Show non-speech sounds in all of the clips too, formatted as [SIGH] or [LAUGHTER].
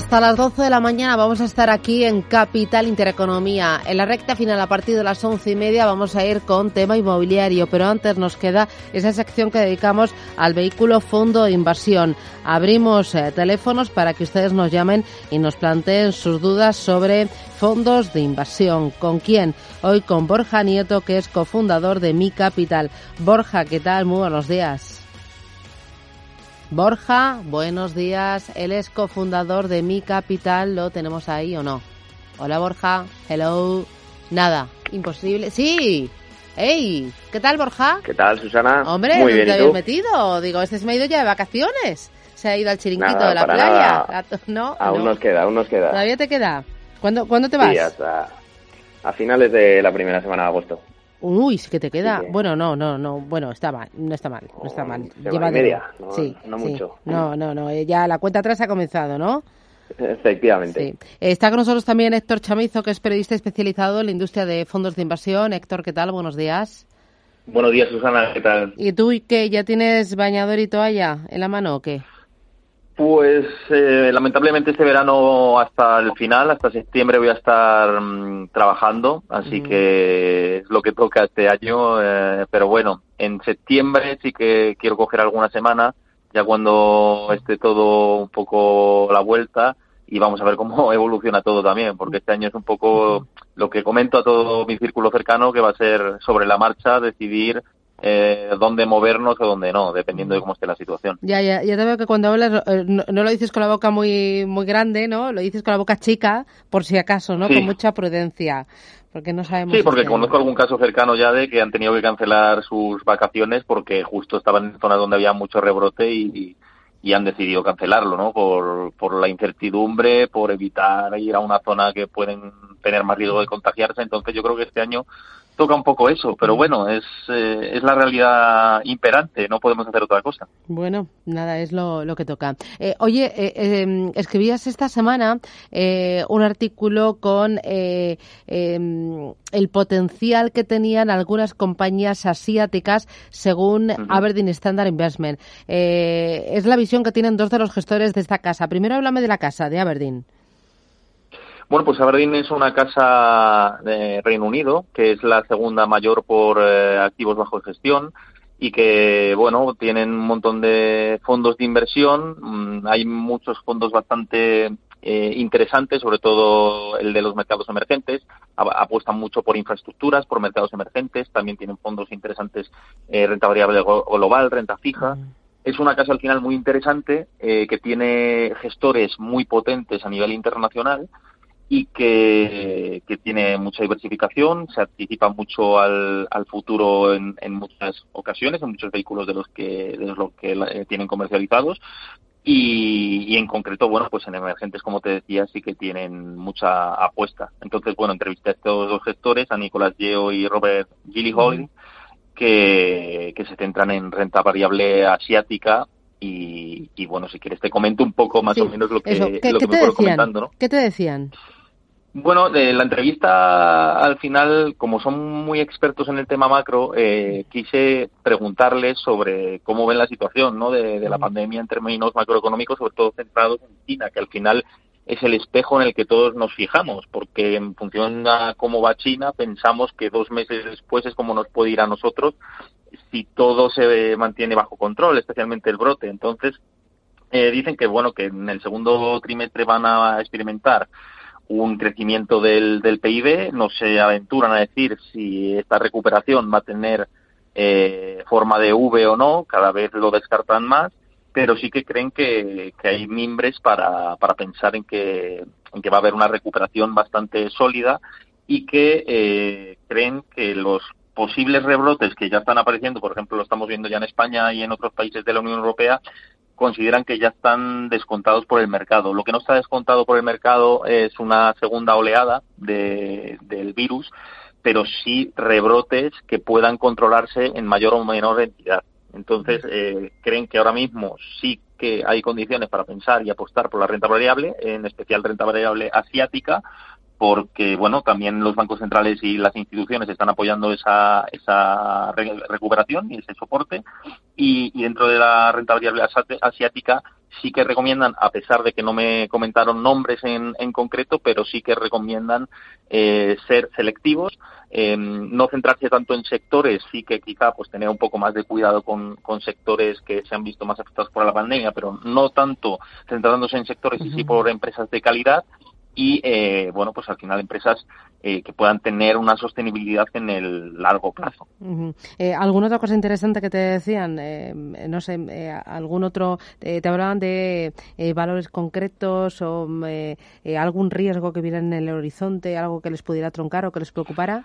Hasta las 12 de la mañana vamos a estar aquí en Capital Intereconomía. En la recta final, a partir de las once y media, vamos a ir con tema inmobiliario, pero antes nos queda esa sección que dedicamos al vehículo fondo de inversión. Abrimos eh, teléfonos para que ustedes nos llamen y nos planteen sus dudas sobre fondos de inversión. ¿Con quién? Hoy con Borja Nieto, que es cofundador de Mi Capital. Borja, ¿qué tal? Muy buenos días. Borja, buenos días. Él es cofundador de Mi Capital. ¿Lo tenemos ahí o no? Hola Borja. Hello. Nada. Imposible. Sí. Hey, ¿qué tal Borja? ¿Qué tal Susana? Hombre, Muy ¿dónde bien, te ¿y habías metido? Digo, este se me ha ido ya de vacaciones. Se ha ido al chiringuito Nada, de la playa. nada. [LAUGHS] ¿No? Aún no. nos queda, aún nos queda. ¿Todavía te queda? ¿Cuándo, ¿cuándo te vas? Sí, hasta a finales de la primera semana de agosto. Uy, sí que te queda. Sí. Bueno, no, no, no. Bueno, está mal. No está mal. No está mal. Llévatelo. media, no- sí, no sí. mucho. No, no, no. eh, Ya la cuenta atrás ha comenzado, ¿no? Efectivamente. Sí. Está con nosotros también Héctor Chamizo, que es periodista especializado en la industria de fondos de inversión. Héctor, ¿qué tal? Buenos días. Buenos días, Susana, ¿qué tal? ¿Y tú qué? ¿Ya tienes bañador y toalla en la mano o qué? Pues eh, lamentablemente este verano hasta el final, hasta septiembre voy a estar mm, trabajando, así Mm. que es lo que toca este año, eh, pero bueno, en septiembre sí que quiero coger alguna semana, ya cuando esté todo un poco la vuelta y vamos a ver cómo [LAUGHS] evoluciona todo también, porque este año es un poco lo que comento a todo mi círculo cercano, que va a ser sobre la marcha decidir eh, dónde movernos o dónde no, dependiendo de cómo esté la situación. Ya, ya, ya te veo que cuando hablas eh, no, no lo dices con la boca muy, muy grande, ¿no? Lo dices con la boca chica, por si acaso, ¿no? Sí. Con mucha prudencia, porque no sabemos. Sí, porque conozco algún caso cercano ya de que han tenido que cancelar sus vacaciones porque justo estaban en zonas donde había mucho rebrote y, y han decidido cancelarlo, ¿no? Por, por la incertidumbre, por evitar ir a una zona que pueden tener más riesgo de contagiarse. Entonces yo creo que este año toca un poco eso, pero bueno, es, eh, es la realidad imperante, no podemos hacer otra cosa. Bueno, nada, es lo, lo que toca. Eh, oye, eh, eh, escribías esta semana eh, un artículo con eh, eh, el potencial que tenían algunas compañías asiáticas según Ujú. Aberdeen Standard Investment. Eh, es la visión que tienen dos de los gestores de esta casa. Primero háblame de la casa, de Aberdeen. Bueno, pues Aberdeen es una casa de Reino Unido, que es la segunda mayor por eh, activos bajo gestión y que, bueno, tienen un montón de fondos de inversión. Mm, hay muchos fondos bastante eh, interesantes, sobre todo el de los mercados emergentes. Apuestan mucho por infraestructuras, por mercados emergentes. También tienen fondos interesantes, eh, renta variable glo- global, renta fija es una casa al final muy interesante eh, que tiene gestores muy potentes a nivel internacional y que, que tiene mucha diversificación, se anticipa mucho al, al futuro en, en muchas ocasiones, en muchos vehículos de los que, de los que eh, tienen comercializados y, en concreto, bueno, pues en emergentes, como te decía, sí que tienen mucha apuesta. Entonces, bueno, entrevisté a estos dos gestores, a Nicolás Yeo y Robert Gillihoy, que, que se centran en renta variable asiática y, bueno, si quieres te comento un poco más o menos lo que, lo que me comentando, ¿no? ¿Qué te decían? Bueno, de la entrevista al final, como son muy expertos en el tema macro, eh, quise preguntarles sobre cómo ven la situación ¿no? de, la pandemia en términos macroeconómicos, sobre todo centrados en China, que al final es el espejo en el que todos nos fijamos, porque en función a cómo va China, pensamos que dos meses después es como nos puede ir a nosotros si todo se mantiene bajo control, especialmente el brote. Entonces, eh, dicen que bueno que en el segundo trimestre van a experimentar un crecimiento del, del PIB. No se aventuran a decir si esta recuperación va a tener eh, forma de V o no, cada vez lo descartan más, pero sí que creen que, que hay mimbres para, para pensar en que, en que va a haber una recuperación bastante sólida y que eh, creen que los posibles rebrotes que ya están apareciendo, por ejemplo, lo estamos viendo ya en España y en otros países de la Unión Europea, consideran que ya están descontados por el mercado. Lo que no está descontado por el mercado es una segunda oleada de, del virus, pero sí rebrotes que puedan controlarse en mayor o menor entidad. Entonces, eh, creen que ahora mismo sí que hay condiciones para pensar y apostar por la renta variable, en especial renta variable asiática, porque bueno también los bancos centrales y las instituciones están apoyando esa, esa recuperación y ese soporte. Y, dentro de la renta variable asiática sí que recomiendan a pesar de que no me comentaron nombres en, en concreto pero sí que recomiendan eh, ser selectivos eh, no centrarse tanto en sectores sí que quizá pues tener un poco más de cuidado con, con sectores que se han visto más afectados por la pandemia pero no tanto centrándose en sectores y sí por empresas de calidad y eh, bueno pues al final empresas eh, que puedan tener una sostenibilidad en el largo plazo. Eh, ¿Alguna otra cosa interesante que te decían? no sé, algún otro, te hablaban de valores concretos o algún riesgo que viera en el horizonte, algo que les pudiera troncar o que les preocupara?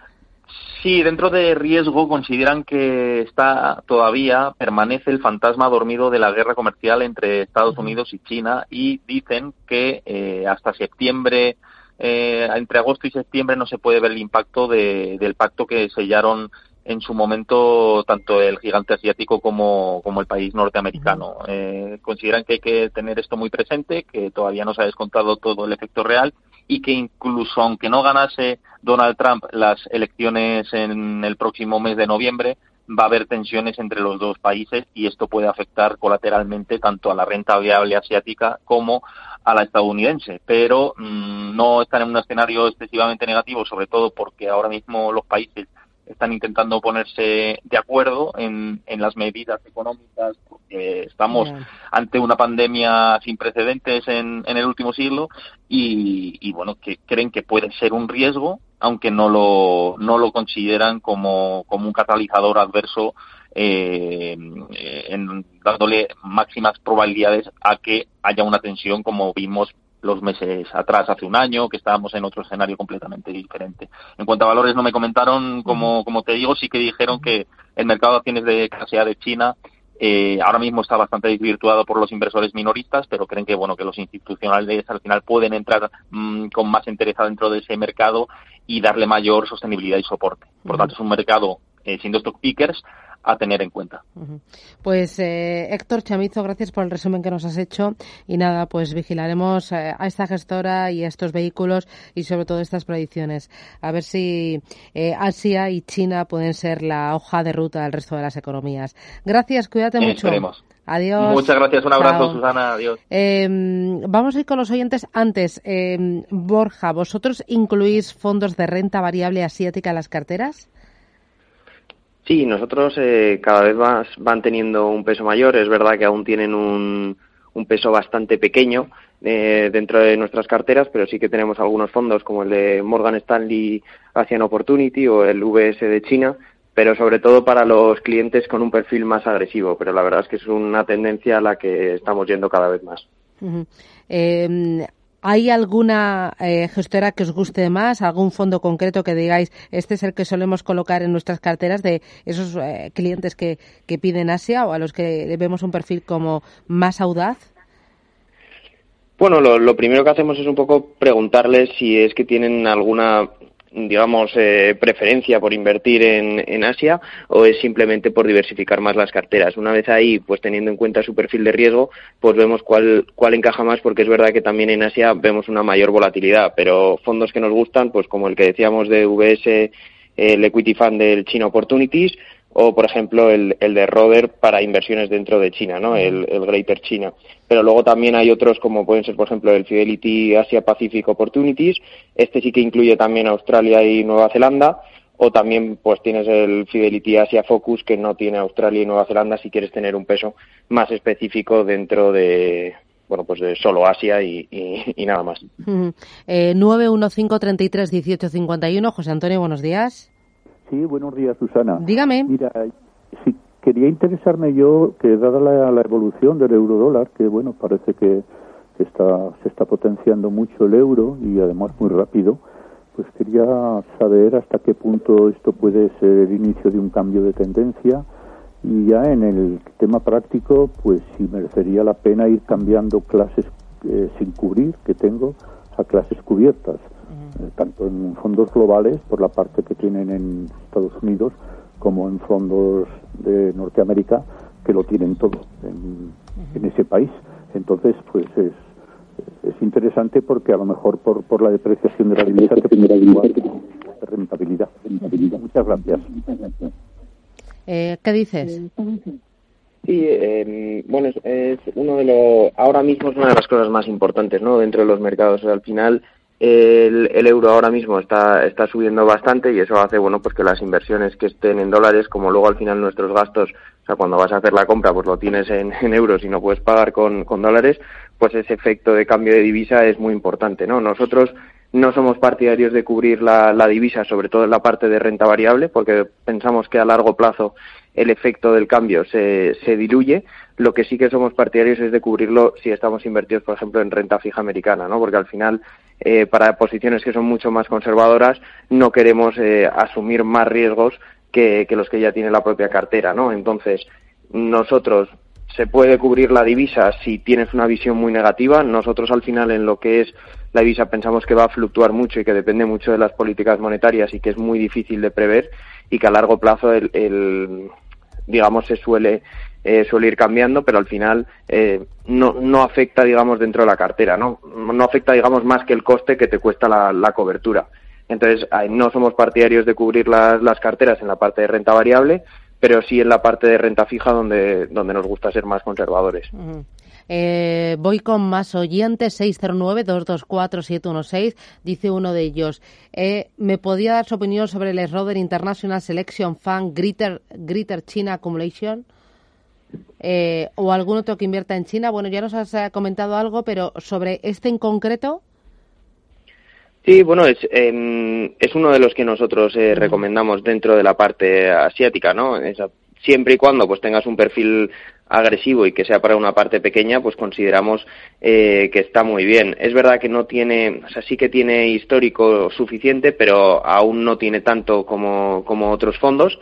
Sí, dentro de riesgo consideran que está todavía permanece el fantasma dormido de la guerra comercial entre Estados Unidos y China y dicen que eh, hasta septiembre, eh, entre agosto y septiembre no se puede ver el impacto de, del pacto que sellaron en su momento tanto el gigante asiático como, como el país norteamericano. Eh, consideran que hay que tener esto muy presente, que todavía no se ha descontado todo el efecto real y que incluso aunque no ganase Donald Trump las elecciones en el próximo mes de noviembre, va a haber tensiones entre los dos países y esto puede afectar colateralmente tanto a la renta viable asiática como a la estadounidense. Pero mm, no están en un escenario excesivamente negativo, sobre todo porque ahora mismo los países están intentando ponerse de acuerdo en, en las medidas económicas porque estamos ante una pandemia sin precedentes en, en el último siglo y, y, bueno que creen que puede ser un riesgo aunque no lo no lo consideran como, como un catalizador adverso eh, en, dándole máximas probabilidades a que haya una tensión como vimos los meses atrás, hace un año, que estábamos en otro escenario completamente diferente. En cuanto a valores, no me comentaron, como, como te digo, sí que dijeron que el mercado de acciones de clase A de China eh, ahora mismo está bastante desvirtuado por los inversores minoristas, pero creen que bueno que los institucionales al final pueden entrar mm, con más interés dentro de ese mercado y darle mayor sostenibilidad y soporte. Por lo tanto, es un mercado, eh, siendo stock pickers, a tener en cuenta. Pues eh, Héctor Chamizo, gracias por el resumen que nos has hecho y nada, pues vigilaremos eh, a esta gestora y a estos vehículos y sobre todo estas predicciones. A ver si eh, Asia y China pueden ser la hoja de ruta del resto de las economías. Gracias, cuídate mucho. Adiós. Muchas gracias, un abrazo, Susana. Adiós. Em, vamos a ir con los oyentes antes. Em, Borja, ¿vosotros incluís fondos de renta variable asiática en las carteras? Sí, nosotros eh, cada vez más van teniendo un peso mayor. Es verdad que aún tienen un, peso bastante pequeño eh, dentro de nuestras carteras, pero sí que tenemos algunos fondos como el de Morgan Stanley Asian Opportunity o el VS de China, pero sobre todo para los clientes con un perfil más agresivo. Pero la verdad es que es una tendencia a la que estamos yendo cada vez más. ¿Hay alguna eh, gestora que os guste más? ¿Algún fondo concreto que digáis, este es el que solemos colocar en nuestras carteras de esos eh, clientes que, que, piden Asia o a los que vemos un perfil como más audaz? Bueno, lo, primero que hacemos es un poco preguntarles si es que tienen alguna digamos, eh, preferencia por invertir en, en, Asia o es simplemente por diversificar más las carteras. Una vez ahí, pues teniendo en cuenta su perfil de riesgo, pues vemos cuál, cuál encaja más, porque es verdad que también en Asia vemos una mayor volatilidad, pero fondos que nos gustan, pues como el que decíamos de VS, el Equity Fund del China Opportunities, o por ejemplo el, el, de Roder para inversiones dentro de China, ¿no? El, el, Greater China. Pero luego también hay otros como pueden ser por ejemplo el Fidelity Asia Pacific Opportunities, este sí que incluye también Australia y Nueva Zelanda, o también pues tienes el Fidelity Asia Focus que no tiene Australia y Nueva Zelanda si quieres tener un peso más específico dentro de bueno, pues de solo Asia y, y, nada más. eh, 915331851, José Antonio, buenos días. Sí, buenos días, Susana. Dígame. Mira, si quería interesarme yo que dada la, evolución del euro dólar, que bueno, parece que, está, se está potenciando mucho el euro y además muy rápido, pues quería saber hasta qué punto esto puede ser el inicio de un cambio de tendencia y ya en el tema práctico, pues si merecería la pena ir cambiando clases eh, sin cubrir que tengo a clases cubiertas. Eh, tanto en fondos globales por la parte que tienen en Estados Unidos como en fondos de Norteamérica que lo tienen todo en, ese país. Entonces, pues es, es interesante porque a lo mejor por, por la depreciación de la divisa te puede rentabilidad. rentabilidad. Muchas gracias. Eh, ¿Qué dices? Sí, eh, bueno, es, es, uno de los, ahora mismo es una de las cosas más importantes, ¿no? Dentro de los mercados. al final, el, el, euro ahora mismo está, está subiendo bastante y eso hace bueno pues que las inversiones que estén en dólares como luego al final nuestros gastos o sea cuando vas a hacer la compra pues lo tienes en, en euros y no puedes pagar con, con dólares pues ese efecto de cambio de divisa es muy importante no nosotros no somos partidarios de cubrir la, la divisa sobre todo en la parte de renta variable porque pensamos que a largo plazo el efecto del cambio se, se diluye lo que sí que somos partidarios es de cubrirlo si estamos invertidos, por ejemplo, en renta fija americana, ¿no? Porque al final, eh, para posiciones que son mucho más conservadoras, no queremos eh, asumir más riesgos que, los que ya tiene la propia cartera, ¿no? Entonces, nosotros se puede cubrir la divisa si tienes una visión muy negativa. Nosotros al final en lo que es la divisa pensamos que va a fluctuar mucho y que depende mucho de las políticas monetarias y que es muy difícil de prever y que a largo plazo el, el digamos se suele eh, suele ir cambiando, pero al final eh, no, no afecta, digamos, dentro de la cartera, ¿no? No afecta, digamos, más que el coste que te cuesta la, la cobertura. Entonces, no somos partidarios de cubrir las, las carteras en la parte de renta variable, pero sí en la parte de renta fija donde, donde nos gusta ser más conservadores. Eh, voy con más oyentes, 609-224-716, dice uno de ellos. Eh, ¿Me podía dar su opinión sobre el Roder International Selection Fund Greater, Greater China Accumulation? Eh, o algún otro que invierta en China. Bueno, ya nos has eh, comentado algo, pero sobre este en concreto. Sí, bueno, es, eh, es uno de los que nosotros eh, recomendamos dentro de la parte asiática, ¿no? Esa, siempre y cuando pues tengas un perfil agresivo y que sea para una parte pequeña, pues consideramos eh, que está muy bien. Es verdad que no tiene, o sea, sí que tiene histórico suficiente, pero aún no tiene tanto como, como otros fondos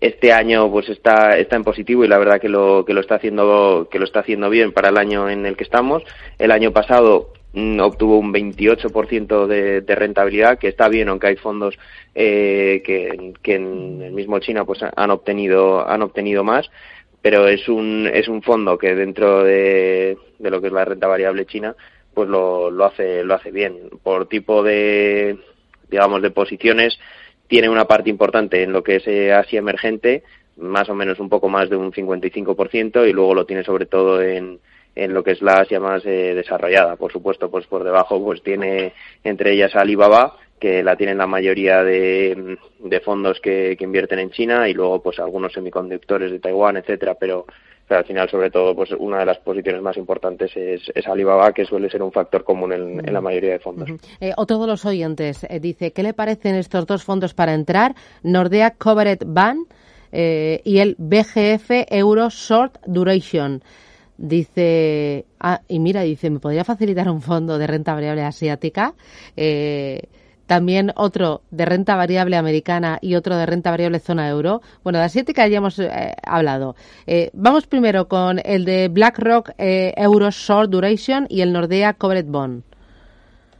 este año pues está está en positivo y la verdad que lo que lo está haciendo que lo está haciendo bien para el año en el que estamos. El año pasado mm, obtuvo un 28% de, de rentabilidad que está bien aunque hay fondos eh, que, que en el mismo China pues han obtenido han obtenido más. Pero es un es un fondo que dentro de, de lo que es la renta variable china pues lo, lo hace lo hace bien. Por tipo de digamos de posiciones tiene una parte importante en lo que es eh, Asia emergente, más o menos un poco más de un 55%, y luego lo tiene sobre todo en, en lo que es la Asia más eh, desarrollada. Por supuesto, pues por debajo pues tiene entre ellas Alibaba, que la tienen la mayoría de, de fondos que, que invierten en China, y luego pues algunos semiconductores de Taiwán, etcétera, pero pero al final, sobre todo, pues una de las posiciones más importantes es, Alibaba, que suele ser un factor común en, la mayoría de fondos. eh, otro de los oyentes eh, dice, ¿qué le parecen estos dos fondos para entrar? Nordea Covered Ban eh, y el BGF Euro Short Duration. Dice, ah, y mira, dice, ¿me podría facilitar un fondo de renta variable asiática? Eh, también otro de renta variable americana y otro de renta variable zona euro. Bueno, de asiática ya hemos eh, hablado. Eh, vamos primero con el de BlackRock eh, Euro Short Duration y el Nordea Covered Bond.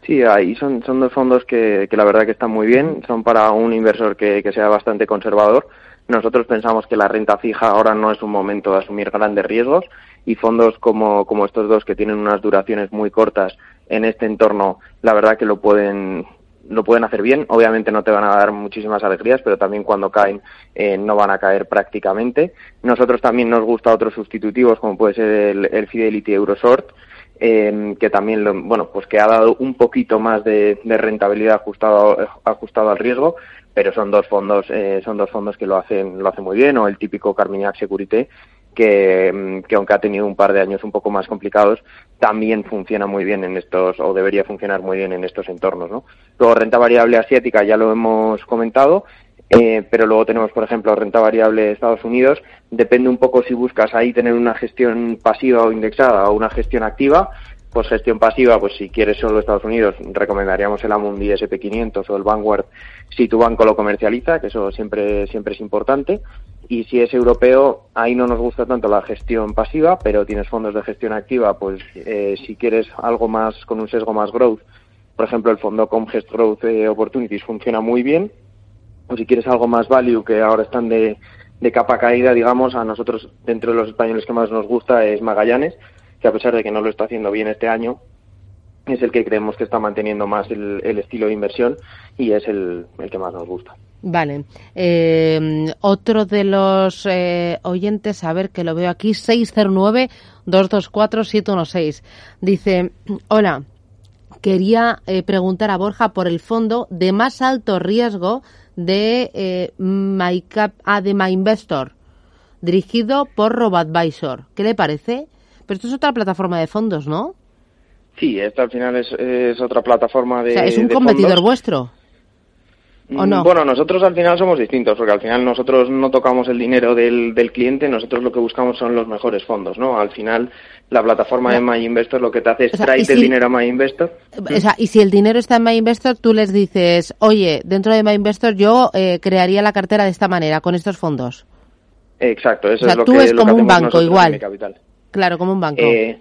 Sí, ahí son, son dos fondos que, que la verdad que están muy bien. Son para un inversor que, que sea bastante conservador. Nosotros pensamos que la renta fija ahora no es un momento de asumir grandes riesgos y fondos como, como estos dos que tienen unas duraciones muy cortas en este entorno, la verdad que lo pueden, lo pueden hacer bien. Obviamente no te van a dar muchísimas alegrías, pero también cuando caen eh, no van a caer prácticamente. Nosotros también nos gusta otros sustitutivos, como puede ser el, Fidelity Euroshort, eh, que también, lo, bueno, pues que ha dado un poquito más de, de, rentabilidad ajustado, ajustado al riesgo, pero son dos fondos, eh, son dos fondos que lo hacen, lo hacen muy bien, o el típico Carmignac Securité, que, mm, que, aunque ha tenido un par de años un poco más complicados, también funciona muy bien en estos, o debería funcionar muy bien en estos entornos, ¿no? Luego, renta variable asiática ya lo hemos comentado, eh, pero luego tenemos, por ejemplo, renta variable de Estados Unidos. Depende un poco si buscas ahí tener una gestión pasiva o indexada o una gestión activa. Pues gestión pasiva, pues si quieres solo Estados Unidos, recomendaríamos el Amundi SP500 o el Vanguard si tu banco lo comercializa, que eso siempre, siempre es importante. Y si es europeo, ahí no nos gusta tanto la gestión pasiva, pero tienes fondos de gestión activa, pues eh, si quieres algo más con un sesgo más growth, por ejemplo, el fondo Comgest Growth eh, Opportunities funciona muy bien. O si quieres algo más value, que ahora están de, de capa caída, digamos, a nosotros, dentro de los españoles que más nos gusta es Magallanes, que a pesar de que no lo está haciendo bien este año, es el que creemos que está manteniendo más el, estilo de inversión y es el, que más nos gusta. Vale. Eh, otro de los eh, oyentes, a ver que lo veo aquí, 609-224-716. Dice, hola, quería eh, preguntar a Borja por el fondo de más alto riesgo de eh, MyCap, ah, de MyInvestor, dirigido por RoboAdvisor. ¿Qué le parece? Pero esto es otra plataforma de fondos, ¿no? Sí, esta al final es, es otra plataforma de. O sea, ¿Es un competidor fondos. vuestro? ¿O no? Bueno, nosotros al final somos distintos, porque al final nosotros no tocamos el dinero del, del cliente, nosotros lo que buscamos son los mejores fondos, ¿no? Al final, la plataforma no. de MyInvestor lo que te hace es o sea, traerte si, el dinero a MyInvestor. O sea, y si el dinero está en MyInvestor, tú les dices, oye, dentro de MyInvestor yo eh, crearía la cartera de esta manera, con estos fondos. Exacto, eso o sea, es lo tú que, es lo como que un banco igual. Capital. Claro, como un banco. Eh,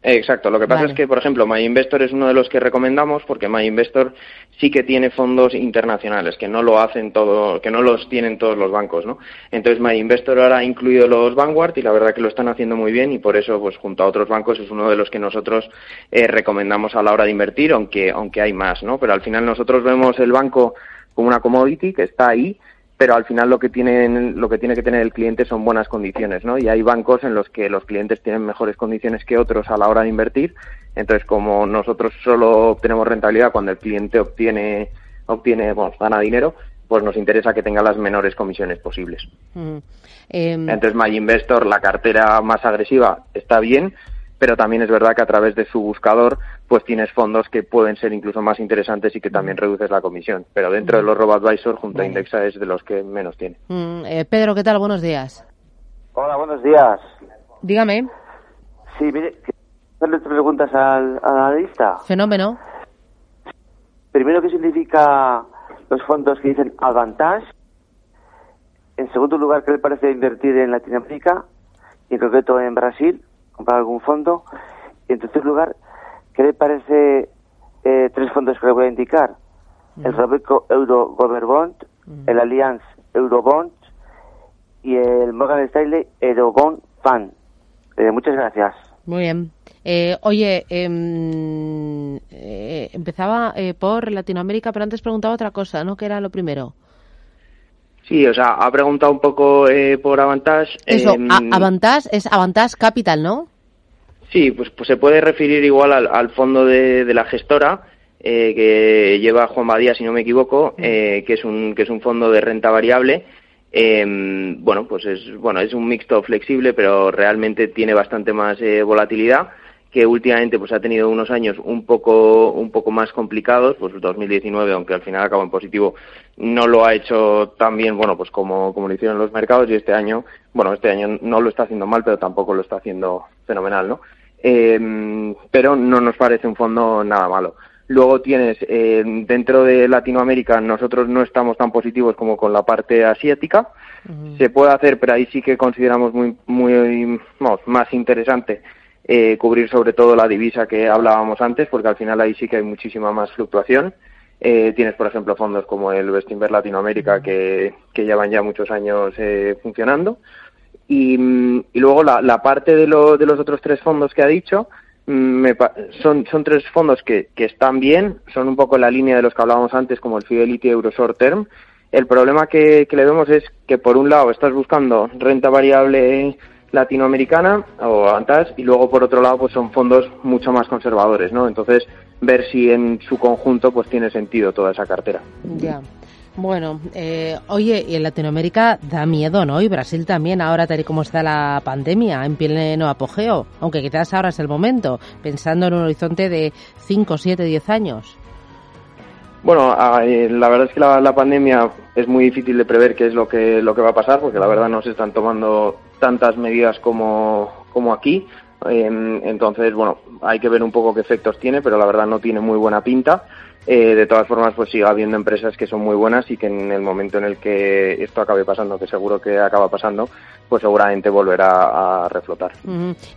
Exacto, lo que pasa Vale. es que, por ejemplo, MyInvestor es uno de los que recomendamos porque MyInvestor sí que tiene fondos internacionales, que no lo hacen todo, que no los tienen todos los bancos, ¿no? Entonces MyInvestor ahora ha incluido los Vanguard y la verdad que lo están haciendo muy bien y por eso, pues junto a otros bancos es uno de los que nosotros eh, recomendamos a la hora de invertir, aunque, aunque hay más, ¿no? Pero al final nosotros vemos el banco como una commodity que está ahí pero al final lo que tienen lo que tiene que tener el cliente son buenas condiciones no y hay bancos en los que los clientes tienen mejores condiciones que otros a la hora de invertir. Entonces como nosotros solo obtenemos rentabilidad cuando el cliente obtiene obtiene bueno, gana dinero pues nos interesa que tenga las menores comisiones posibles. Mm. Eh, entonces MyInvestor la cartera más agresiva está bien pero también es verdad que a través de su buscador pues tienes fondos que pueden ser incluso más interesantes y que también reduces la comisión. Pero dentro de los RoboAdvisor, junto a. Indexa, es de los que menos tiene. mm, eh, Pedro, ¿qué tal? Buenos días. Hola, buenos días. Dígame, Sí, mire, hacerle tres preguntas al, al analista. fenómeno. Primero, ¿qué significa los fondos que dicen Advantage? En segundo lugar, ¿qué le parece invertir en Latinoamérica? Y en concreto en Brasil, comprar algún fondo. Y en tercer lugar, ¿qué le parece eh, tres fondos que le voy a indicar? El Robeco Euro Government Bond, el Allianz Eurobond y el Morgan Stanley Eurobond Fund. Eh, muchas gracias. Muy bien. Eh, oye, em, eh, empezaba eh, por Latinoamérica, pero antes preguntaba otra cosa, ¿no? ¿Qué era lo primero? Sí, o sea, ha preguntado un poco eh, por Avantage. Eso, eh, Avantage es Avantage Capital, ¿no? Sí, pues, pues se puede referir igual al, al fondo de, de la gestora eh, que lleva Juan Badía, si no me equivoco, eh, que es un que es un fondo de renta variable. Eh, bueno, pues es bueno es un mixto flexible, pero realmente tiene bastante más eh, volatilidad que últimamente pues ha tenido unos años un poco un poco más complicados, pues 2019, aunque al final acabó en positivo, no lo ha hecho tan bien, bueno, pues como, como lo hicieron los mercados y este año, bueno, este año no lo está haciendo mal, pero tampoco lo está haciendo fenomenal, ¿no? Eh, pero no nos parece un fondo nada malo. Luego tienes eh, dentro de Latinoamérica, nosotros no estamos tan positivos como con la parte asiática. Se puede hacer, pero ahí sí que consideramos muy, muy más interesante eh, cubrir sobre todo la divisa que hablábamos antes, porque al final ahí sí que hay muchísima más fluctuación. Eh, tienes, por ejemplo, fondos como el Bestinver Latinoamérica que, que llevan ya muchos años eh, funcionando. Y, mm, luego la, la parte de, lo, de los otros tres fondos que ha dicho, mm, me, son, son tres fondos que, que están bien, son un poco la línea de los que hablábamos antes, como el Fidelity Euro Short Term. El problema que le vemos es que, por un lado, estás buscando renta variable latinoamericana o ANTAS y luego por otro lado pues son fondos mucho más conservadores, ¿no? Entonces ver si en su conjunto pues tiene sentido toda esa cartera. Ya. Bueno, eh, oye, y en Latinoamérica da miedo, ¿no? Y Brasil también, ahora tal y como está la pandemia, en pleno apogeo, aunque quizás ahora es el momento, pensando en un horizonte de 5, 7, 10 años. Bueno, eh, la verdad es que la, la, pandemia es muy difícil de prever qué es lo que, lo que va a pasar, porque la verdad no se están tomando tantas medidas como, como aquí. entonces, bueno, hay que ver un poco qué efectos tiene, pero la verdad no tiene muy buena pinta. Eh, de todas formas, pues sigue habiendo empresas que son muy buenas y que en el momento en el que esto acabe pasando, que seguro que acaba pasando, pues seguramente volverá a reflotar.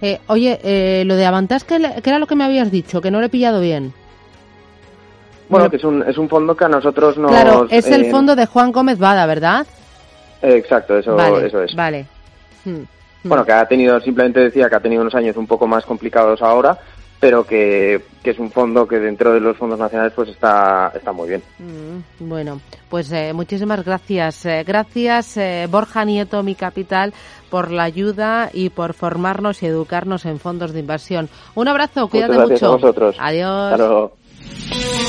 eh, oye, eh, lo de Avantas, ¿qué, era lo que me habías dicho? Que no le he pillado bien. Bueno, que es un, es un fondo que a nosotros nos... Claro, es el eh, fondo de Juan Gómez Bada, ¿verdad? exacto, eso, eso es. Vale. Bueno, que ha tenido, simplemente decía que ha tenido unos años un poco más complicados ahora, pero que, que, es un fondo que dentro de los fondos nacionales pues está, está muy bien. Mm, bueno, pues eh, muchísimas gracias. Eh, gracias eh, Borja Nieto, mi capital, por la ayuda y por formarnos y educarnos en fondos de inversión. Un abrazo, cuídate Muchas gracias mucho. A vosotros. Adiós. Hasta luego.